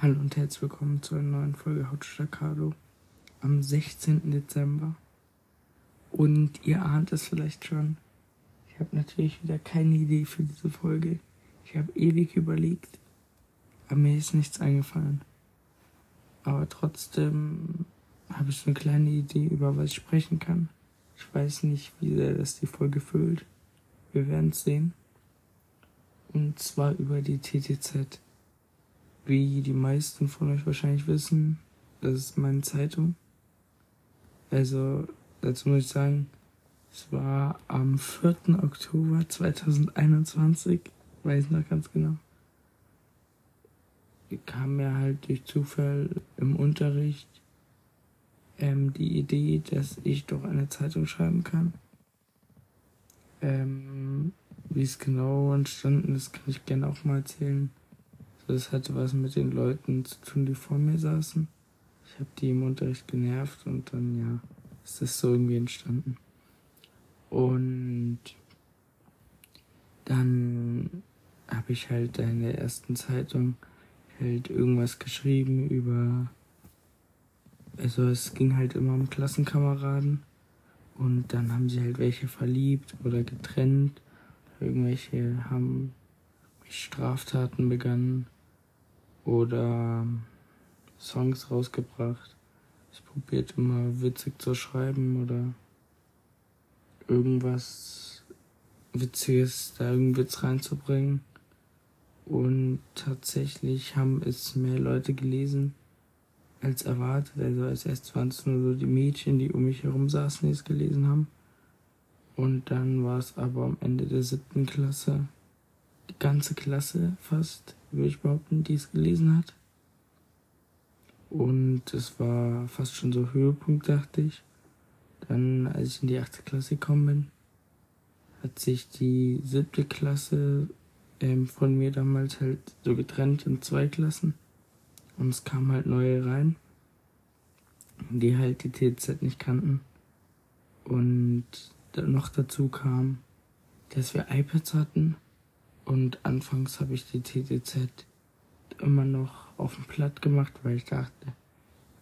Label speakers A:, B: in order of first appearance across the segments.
A: Hallo und herzlich willkommen zu einer neuen Folge Staccato am 16. Dezember. Und ihr ahnt es vielleicht schon. Ich habe natürlich wieder keine Idee für diese Folge. Ich habe ewig überlegt, aber mir ist nichts eingefallen. Aber trotzdem habe ich so eine kleine Idee, über was ich sprechen kann. Ich weiß nicht, wie sehr das die Folge füllt. Wir werden es sehen. Und zwar über die TTZ. Wie die meisten von euch wahrscheinlich wissen, das ist meine Zeitung. Also, dazu muss ich sagen, es war am 4. Oktober 2021, weiß noch ganz genau. Kam mir halt durch Zufall im Unterricht ähm, die Idee, dass ich doch eine Zeitung schreiben kann. Ähm, wie es genau entstanden ist, kann ich gerne auch mal erzählen. Das hatte was mit den Leuten zu tun, die vor mir saßen. Ich habe die im Unterricht genervt und dann, ja, ist das so irgendwie entstanden. Und dann habe ich halt in der ersten Zeitung halt irgendwas geschrieben über, also es ging halt immer um Klassenkameraden und dann haben sie halt welche verliebt oder getrennt. Irgendwelche haben Straftaten begangen oder Songs rausgebracht. Ich probiert immer witzig zu schreiben oder irgendwas Witziges, da irgendeinen Witz reinzubringen. Und tatsächlich haben es mehr Leute gelesen als erwartet. Also als erst waren es nur so die Mädchen, die um mich herum saßen, die es gelesen haben. Und dann war es aber am Ende der siebten Klasse ganze Klasse fast, würde ich behaupten, die es gelesen hat. Und es war fast schon so Höhepunkt, dachte ich. Dann, als ich in die achte Klasse gekommen bin, hat sich die siebte Klasse ähm, von mir damals halt so getrennt in zwei Klassen. Und es kamen halt neue rein, die halt die TZ nicht kannten. Und noch dazu kam, dass wir iPads hatten und anfangs habe ich die TTZ immer noch auf dem Platt gemacht, weil ich dachte,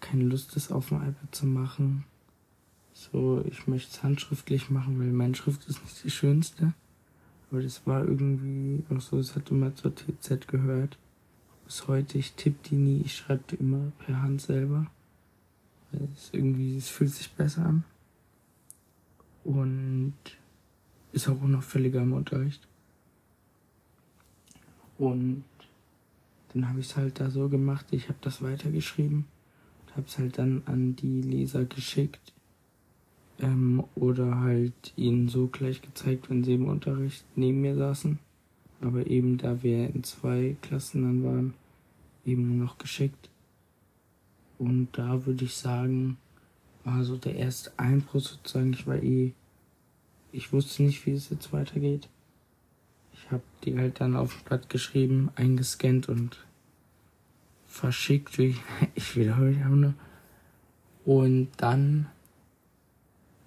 A: keine Lust ist auf dem iPad zu machen. So, ich möchte es handschriftlich machen, weil meine Schrift ist nicht die schönste. Aber das war irgendwie auch so, es hat immer zur TZ gehört. Bis heute, ich tippe die nie, ich schreibe die immer per Hand selber. Weil es irgendwie, es fühlt sich besser an. Und ist auch noch völliger im Unterricht. Und dann habe ich es halt da so gemacht, ich habe das weitergeschrieben und habe es halt dann an die Leser geschickt. Ähm, oder halt ihnen so gleich gezeigt, wenn sie im Unterricht neben mir saßen. Aber eben da wir in zwei Klassen dann waren, eben nur noch geschickt. Und da würde ich sagen, war so der erste Einbruch sozusagen. Ich war eh, ich wusste nicht, wie es jetzt weitergeht. Ich habe die halt dann auf Blatt geschrieben, eingescannt und verschickt. Ich, ich wiederhole ich nur. Und dann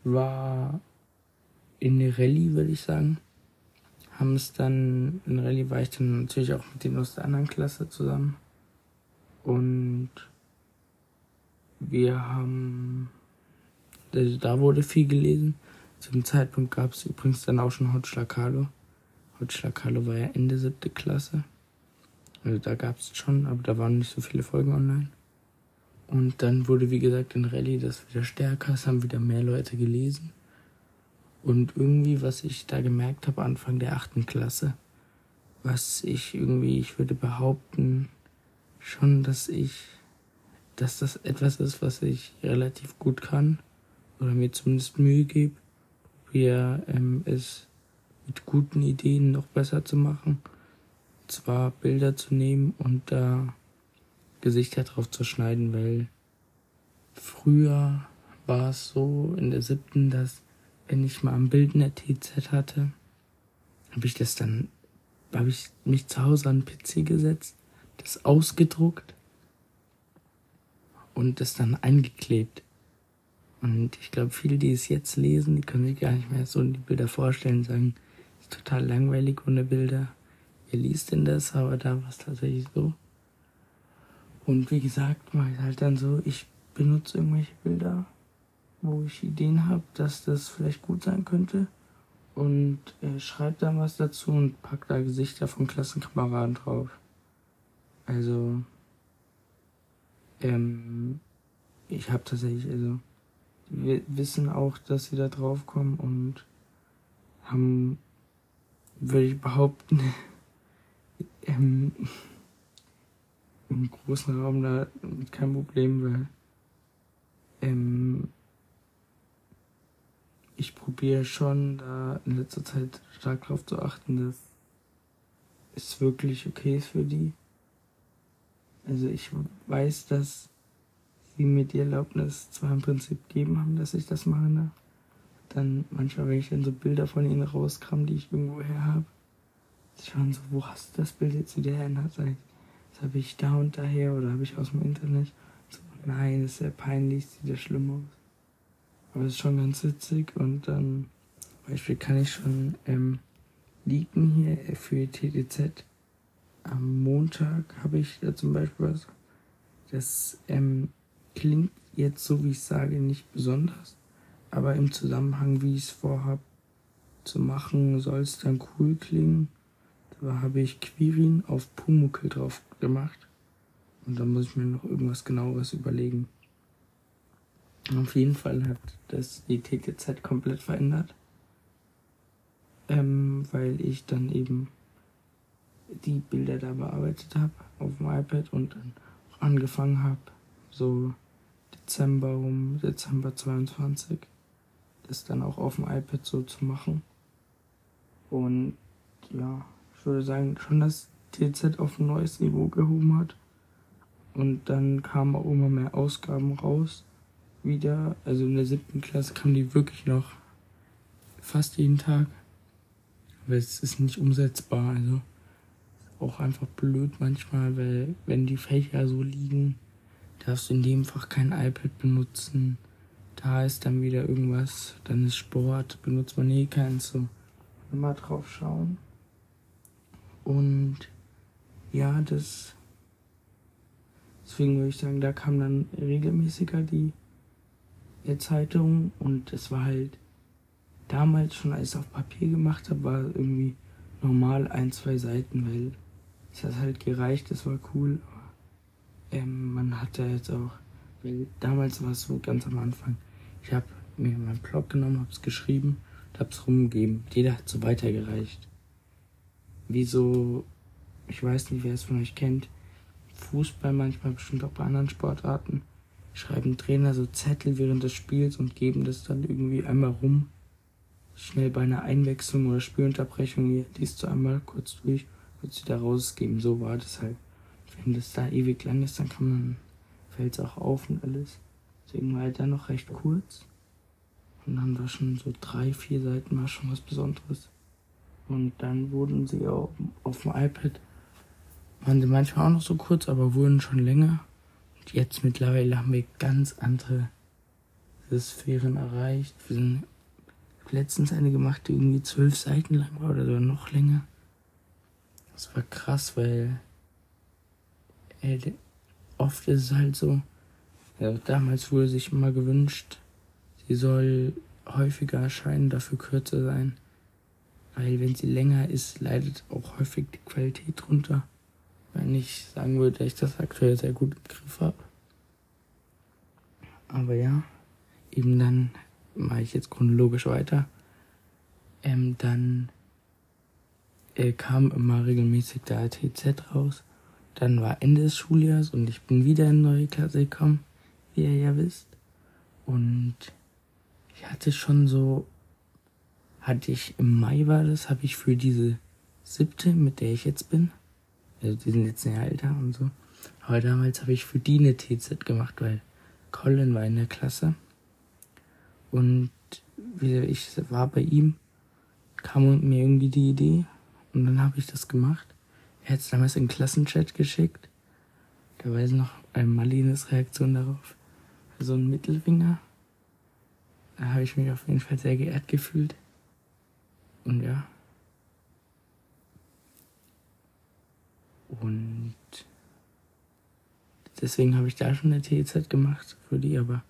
A: war in der Rallye, würde ich sagen, haben es dann, in Rallye war ich dann natürlich auch mit denen aus der anderen Klasse zusammen. Und wir haben, also da wurde viel gelesen. Zu dem Zeitpunkt gab es übrigens dann auch schon Hot Schlacalo. Holzschlaghalle war ja Ende siebte Klasse. Also da gab es schon, aber da waren nicht so viele Folgen online. Und dann wurde, wie gesagt, in Rallye das wieder stärker, es haben wieder mehr Leute gelesen. Und irgendwie, was ich da gemerkt habe, Anfang der achten Klasse, was ich irgendwie, ich würde behaupten, schon, dass ich, dass das etwas ist, was ich relativ gut kann, oder mir zumindest Mühe gebe, probiere ähm, es mit guten Ideen noch besser zu machen. Und zwar Bilder zu nehmen und da Gesichter drauf zu schneiden, weil früher war es so in der siebten, dass wenn ich mal ein Bild in der TZ hatte, habe ich das dann, habe ich mich zu Hause an den PC gesetzt, das ausgedruckt und das dann eingeklebt. Und ich glaube, viele, die es jetzt lesen, die können sich gar nicht mehr so die Bilder vorstellen, sagen, total langweilig ohne Bilder. Wer liest denn das? Aber da war es tatsächlich so. Und wie gesagt, mache ich halt dann so, ich benutze irgendwelche Bilder, wo ich Ideen habe, dass das vielleicht gut sein könnte. Und äh, schreibe dann was dazu und pack da Gesichter von Klassenkameraden drauf. Also, ähm, ich habe tatsächlich, also, wir wissen auch, dass sie da drauf kommen und haben, würde ich behaupten, ähm, im großen Raum da kein Problem, weil ähm, ich probiere schon da in letzter Zeit stark darauf zu achten, dass es wirklich okay ist für die. Also ich weiß, dass sie mir die Erlaubnis zwar im Prinzip gegeben haben, dass ich das mache. Ne? Dann manchmal, wenn ich dann so Bilder von ihnen rauskram, die ich irgendwo her habe, sie schauen so, wo hast du das Bild jetzt wieder her? Sag ich, das habe ich da und daher oder habe ich aus dem Internet. So, nein, das ist sehr peinlich, sieht ja schlimm aus. Aber es ist schon ganz witzig und dann, Beispiel kann ich schon ähm, leaken hier für TTZ. Am Montag habe ich da zum Beispiel was. Das ähm, klingt jetzt so, wie ich sage, nicht besonders. Aber im Zusammenhang, wie ich es vorhabe zu machen, soll es dann cool klingen. Da habe ich Quirin auf Pumuckel drauf gemacht. Und dann muss ich mir noch irgendwas genaueres überlegen. Auf jeden Fall hat das die TTZ komplett verändert. Ähm, weil ich dann eben die Bilder da bearbeitet habe auf dem iPad und dann angefangen habe, so Dezember um Dezember 22 das dann auch auf dem iPad so zu machen. Und ja, ich würde sagen, schon das TZ auf ein neues Niveau gehoben hat. Und dann kamen auch immer mehr Ausgaben raus. Wieder, also in der siebten Klasse kamen die wirklich noch fast jeden Tag. Aber es ist nicht umsetzbar, also auch einfach blöd manchmal, weil wenn die Fächer so liegen, darfst du in dem Fach kein iPad benutzen. Da ist dann wieder irgendwas, dann ist Sport, benutzt man eh keins so. Immer drauf schauen. Und ja, das. Deswegen würde ich sagen, da kam dann regelmäßiger die Zeitung und es war halt damals schon, als ich es auf Papier gemacht habe, war irgendwie normal ein, zwei Seiten, weil es hat halt gereicht, das war cool. Ähm, man hatte jetzt auch, weil damals war es so ganz am Anfang. Ich habe mir meinen Blog genommen, habe es geschrieben und habe es rumgegeben. Jeder hat so weitergereicht. Wie so, ich weiß nicht, wer es von euch kennt, Fußball manchmal, bestimmt auch bei anderen Sportarten, schreiben Trainer so Zettel während des Spiels und geben das dann irgendwie einmal rum. Schnell bei einer Einwechslung oder Spielunterbrechung, hier, liest du einmal kurz durch, wird sie da rausgeben. So war das halt. Wenn das da ewig lang ist, dann kann man, fällt es auch auf und alles. Deswegen war er dann noch recht kurz. Und dann war schon so drei, vier Seiten war schon was Besonderes. Und dann wurden sie auch auf dem iPad, waren sie manchmal auch noch so kurz, aber wurden schon länger. Und jetzt mittlerweile haben wir ganz andere Sphären erreicht. Wir sind letztens eine gemacht, die irgendwie zwölf Seiten lang war oder sogar noch länger. Das war krass, weil ey, oft ist es halt so, damals wurde sich immer gewünscht, sie soll häufiger erscheinen, dafür kürzer sein. Weil wenn sie länger ist, leidet auch häufig die Qualität drunter. Wenn ich sagen würde, dass ich das aktuell sehr gut im Griff habe. Aber ja, eben dann mache ich jetzt chronologisch weiter. Ähm, dann äh, kam immer regelmäßig der ATZ raus. Dann war Ende des Schuljahres und ich bin wieder in neue Klasse gekommen wie ihr ja wisst. Und ich hatte schon so, hatte ich im Mai war das, habe ich für diese siebte, mit der ich jetzt bin, also die sind jetzt ein Jahr älter und so, aber damals habe ich für die eine TZ gemacht, weil Colin war in der Klasse und ich war bei ihm, kam mir irgendwie die Idee und dann habe ich das gemacht. Er hat es damals in den Klassenchat geschickt. Da weiß noch ein Marlines Reaktion darauf so ein Mittelfinger. Da habe ich mich auf jeden Fall sehr geehrt gefühlt. Und ja. Und deswegen habe ich da schon eine TZ gemacht für die, aber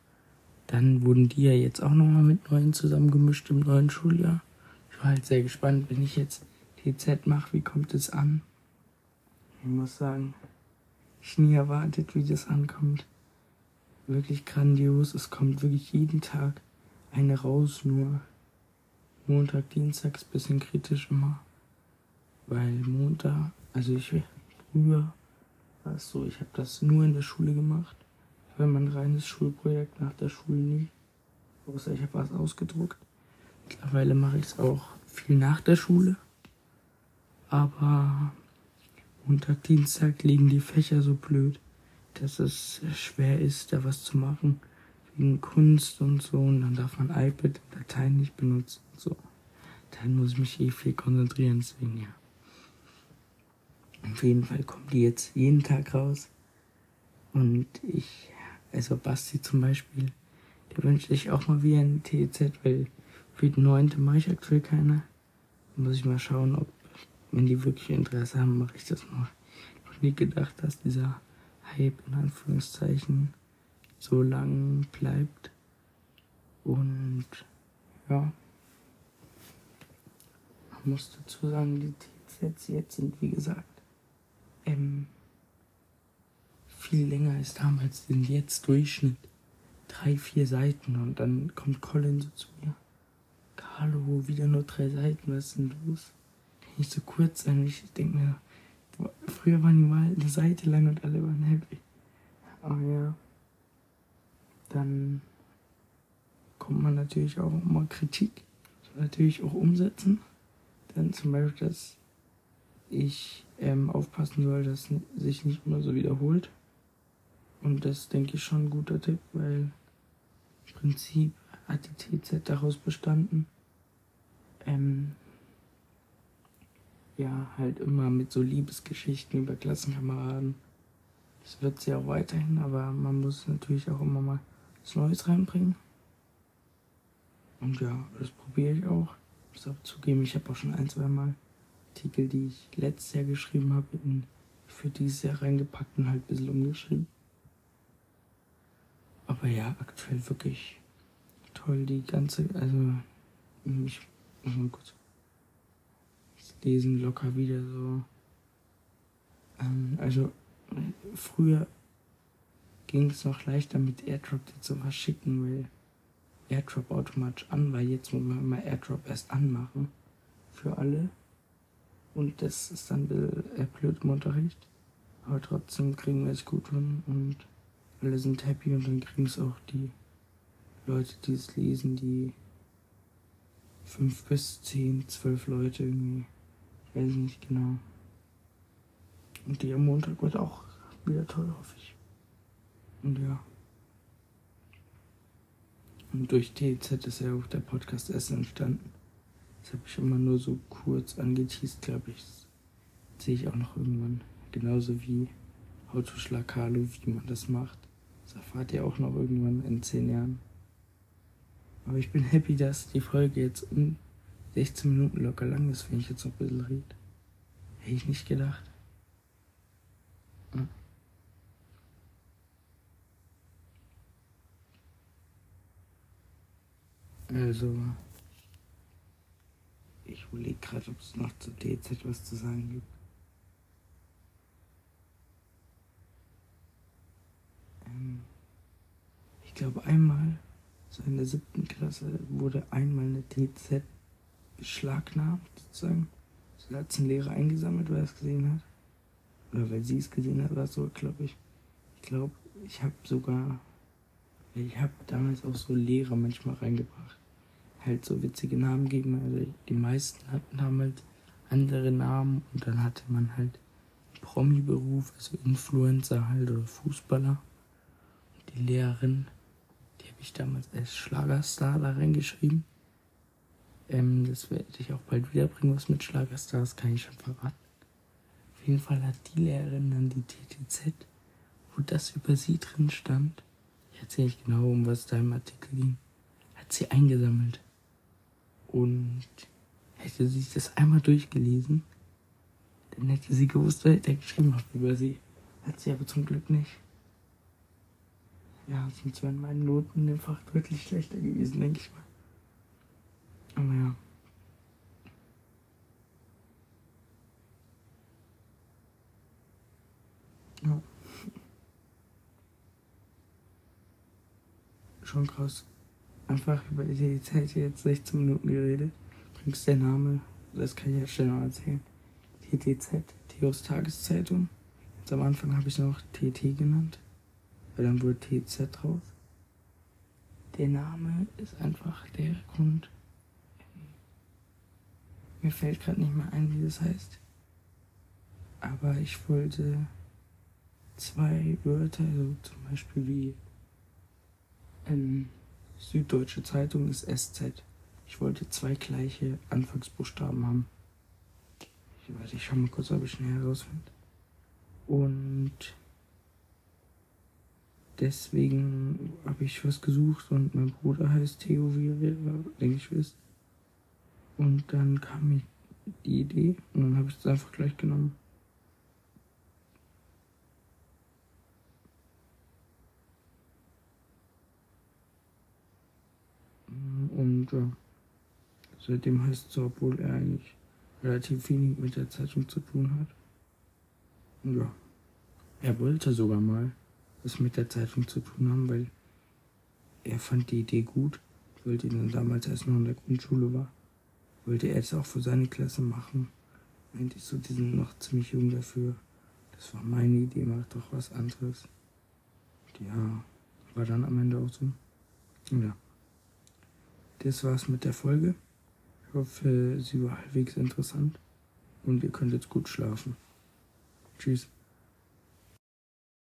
A: dann wurden die ja jetzt auch nochmal mit neuen zusammengemischt im neuen Schuljahr. Ich war halt sehr gespannt, wenn ich jetzt TZ mache, wie kommt es an? Ich muss sagen, ich nie erwartet, wie das ankommt. Wirklich grandios. Es kommt wirklich jeden Tag eine raus, nur Montag, Dienstag ist ein bisschen kritisch immer. Weil Montag, also ich früher war es so, ich habe das nur in der Schule gemacht. War mein reines Schulprojekt nach der Schule nie. Außer ich habe was ausgedruckt. Mittlerweile mache ich es auch viel nach der Schule. Aber Montag, Dienstag liegen die Fächer so blöd, dass es schwer ist, da was zu machen. Wegen Kunst und so. Und dann darf man iPad Dateien nicht benutzen. So. Dann muss ich mich eh viel konzentrieren, deswegen ja. Auf jeden Fall kommen die jetzt jeden Tag raus. Und ich, also Basti zum Beispiel, der wünscht sich auch mal wieder ein TZ, weil für die neunte mache ich aktuell keine. Muss ich mal schauen, ob, wenn die wirklich Interesse haben, mache ich das noch. Ich habe nie gedacht, dass dieser Hype in Anführungszeichen so lang bleibt. Und ja, man muss dazu sagen, die TZs jetzt sind wie gesagt ähm, viel länger als damals, sind jetzt Durchschnitt drei, vier Seiten und dann kommt Colin so zu mir. Carlo, wieder nur drei Seiten, was ist denn los? Kann nicht so kurz sein. Ich denke mir, früher waren die mal eine Seite lang und alle waren happy. Aber ja, dann kommt man natürlich auch mal Kritik, natürlich auch umsetzen. Dann zum Beispiel, dass ich ähm, aufpassen soll, dass sich nicht immer so wiederholt. Und das denke ich schon ein guter Tipp, weil im Prinzip hat die TZ daraus bestanden, ähm, ja, halt immer mit so Liebesgeschichten über Klassenkameraden. Das wird sie auch weiterhin, aber man muss natürlich auch immer mal was Neues reinbringen. Und ja, das probiere ich auch. Ich muss auch zugeben, ich habe auch schon ein, zwei Mal Artikel, die ich letztes Jahr geschrieben habe, für dieses Jahr reingepackt und halt ein bisschen umgeschrieben. Aber ja, aktuell wirklich toll, die ganze, also ich muss mal lesen locker wieder so. Ähm, also früher ging es noch leichter mit Airdrop die zu verschicken, weil Airdrop automatisch an war. Jetzt muss man immer Airdrop erst anmachen für alle. Und das ist dann äh, blöd im Unterricht. Aber trotzdem kriegen wir es gut hin und alle sind happy und dann kriegen es auch die Leute, die es lesen, die fünf bis zehn, zwölf Leute irgendwie. Ich weiß nicht genau. Und die am Montag wird auch wieder toll, hoffe ich. Und ja. Und durch TZ ist ja auch der Podcast erst entstanden. Das habe ich immer nur so kurz angeteased, glaube ich. Das sehe ich auch noch irgendwann. Genauso wie Autoschlag Carlo, wie man das macht. Das erfahrt ihr auch noch irgendwann in 10 Jahren. Aber ich bin happy, dass die Folge jetzt um 16 Minuten locker lang ist, wenn ich jetzt noch ein bisschen rede. Hätte ich nicht gedacht. Also, ich überlege gerade, ob es noch zu DZ was zu sagen gibt. Ähm, ich glaube einmal, so in der siebten Klasse, wurde einmal eine DZ beschlagnahmt, sozusagen. So hat es ein Lehrer eingesammelt, weil er es gesehen hat. Oder weil sie es gesehen hat, oder so, glaube ich. Ich glaube, ich habe sogar, ich habe damals auch so Lehrer manchmal reingebracht halt so witzige Namen geben. Also die meisten hatten halt andere Namen und dann hatte man halt Promi-Beruf, also Influencer halt oder Fußballer. Und die Lehrerin, die habe ich damals als Schlagerstar da reingeschrieben. Ähm, das werde ich auch bald wiederbringen, was mit Schlagerstars kann ich schon verraten. Auf jeden Fall hat die Lehrerin dann die TTZ, wo das über sie drin stand. Ich erzähle nicht genau, um was da im Artikel ging. Hat sie eingesammelt. Und hätte sie sich das einmal durchgelesen, dann hätte sie gewusst, wer der geschrieben hat über sie. Hat sie aber zum Glück nicht. Ja, sonst wären meine Noten einfach deutlich schlechter gewesen, denke ich mal. Aber ja. Ja. Schon krass. Einfach über die Zeit jetzt 16 Minuten geredet. Übrigens der Name, das kann ich ja schnell noch erzählen. TTZ, Theos Tageszeitung. Jetzt am Anfang habe ich noch TT genannt, weil dann wurde TZ drauf. Der Name ist einfach der Grund. Mir fällt gerade nicht mehr ein, wie das heißt. Aber ich wollte zwei Wörter, also zum Beispiel wie ähm, Süddeutsche Zeitung ist SZ. Ich wollte zwei gleiche Anfangsbuchstaben haben. Ich weiß, ich schau mal kurz, ob ich schnell herausfinde. Und deswegen habe ich was gesucht und mein Bruder heißt Theo, wie ihr denke ich wisst. Und dann kam mir die Idee und dann habe ich es einfach gleich genommen. Und ja, seitdem heißt es so, obwohl er eigentlich relativ wenig mit der Zeitung zu tun hat. Ja, er wollte sogar mal was mit der Zeitung zu tun haben, weil er fand die Idee gut. Wollte ihn dann damals, als er noch in der Grundschule war, wollte er es auch für seine Klasse machen. Meinte ich so, die sind noch ziemlich jung dafür. Das war meine Idee, mach doch was anderes. Ja, war dann am Ende auch so. Ja. Das war's mit der Folge. Ich hoffe, sie war halbwegs interessant und ihr könnt jetzt gut schlafen. Tschüss.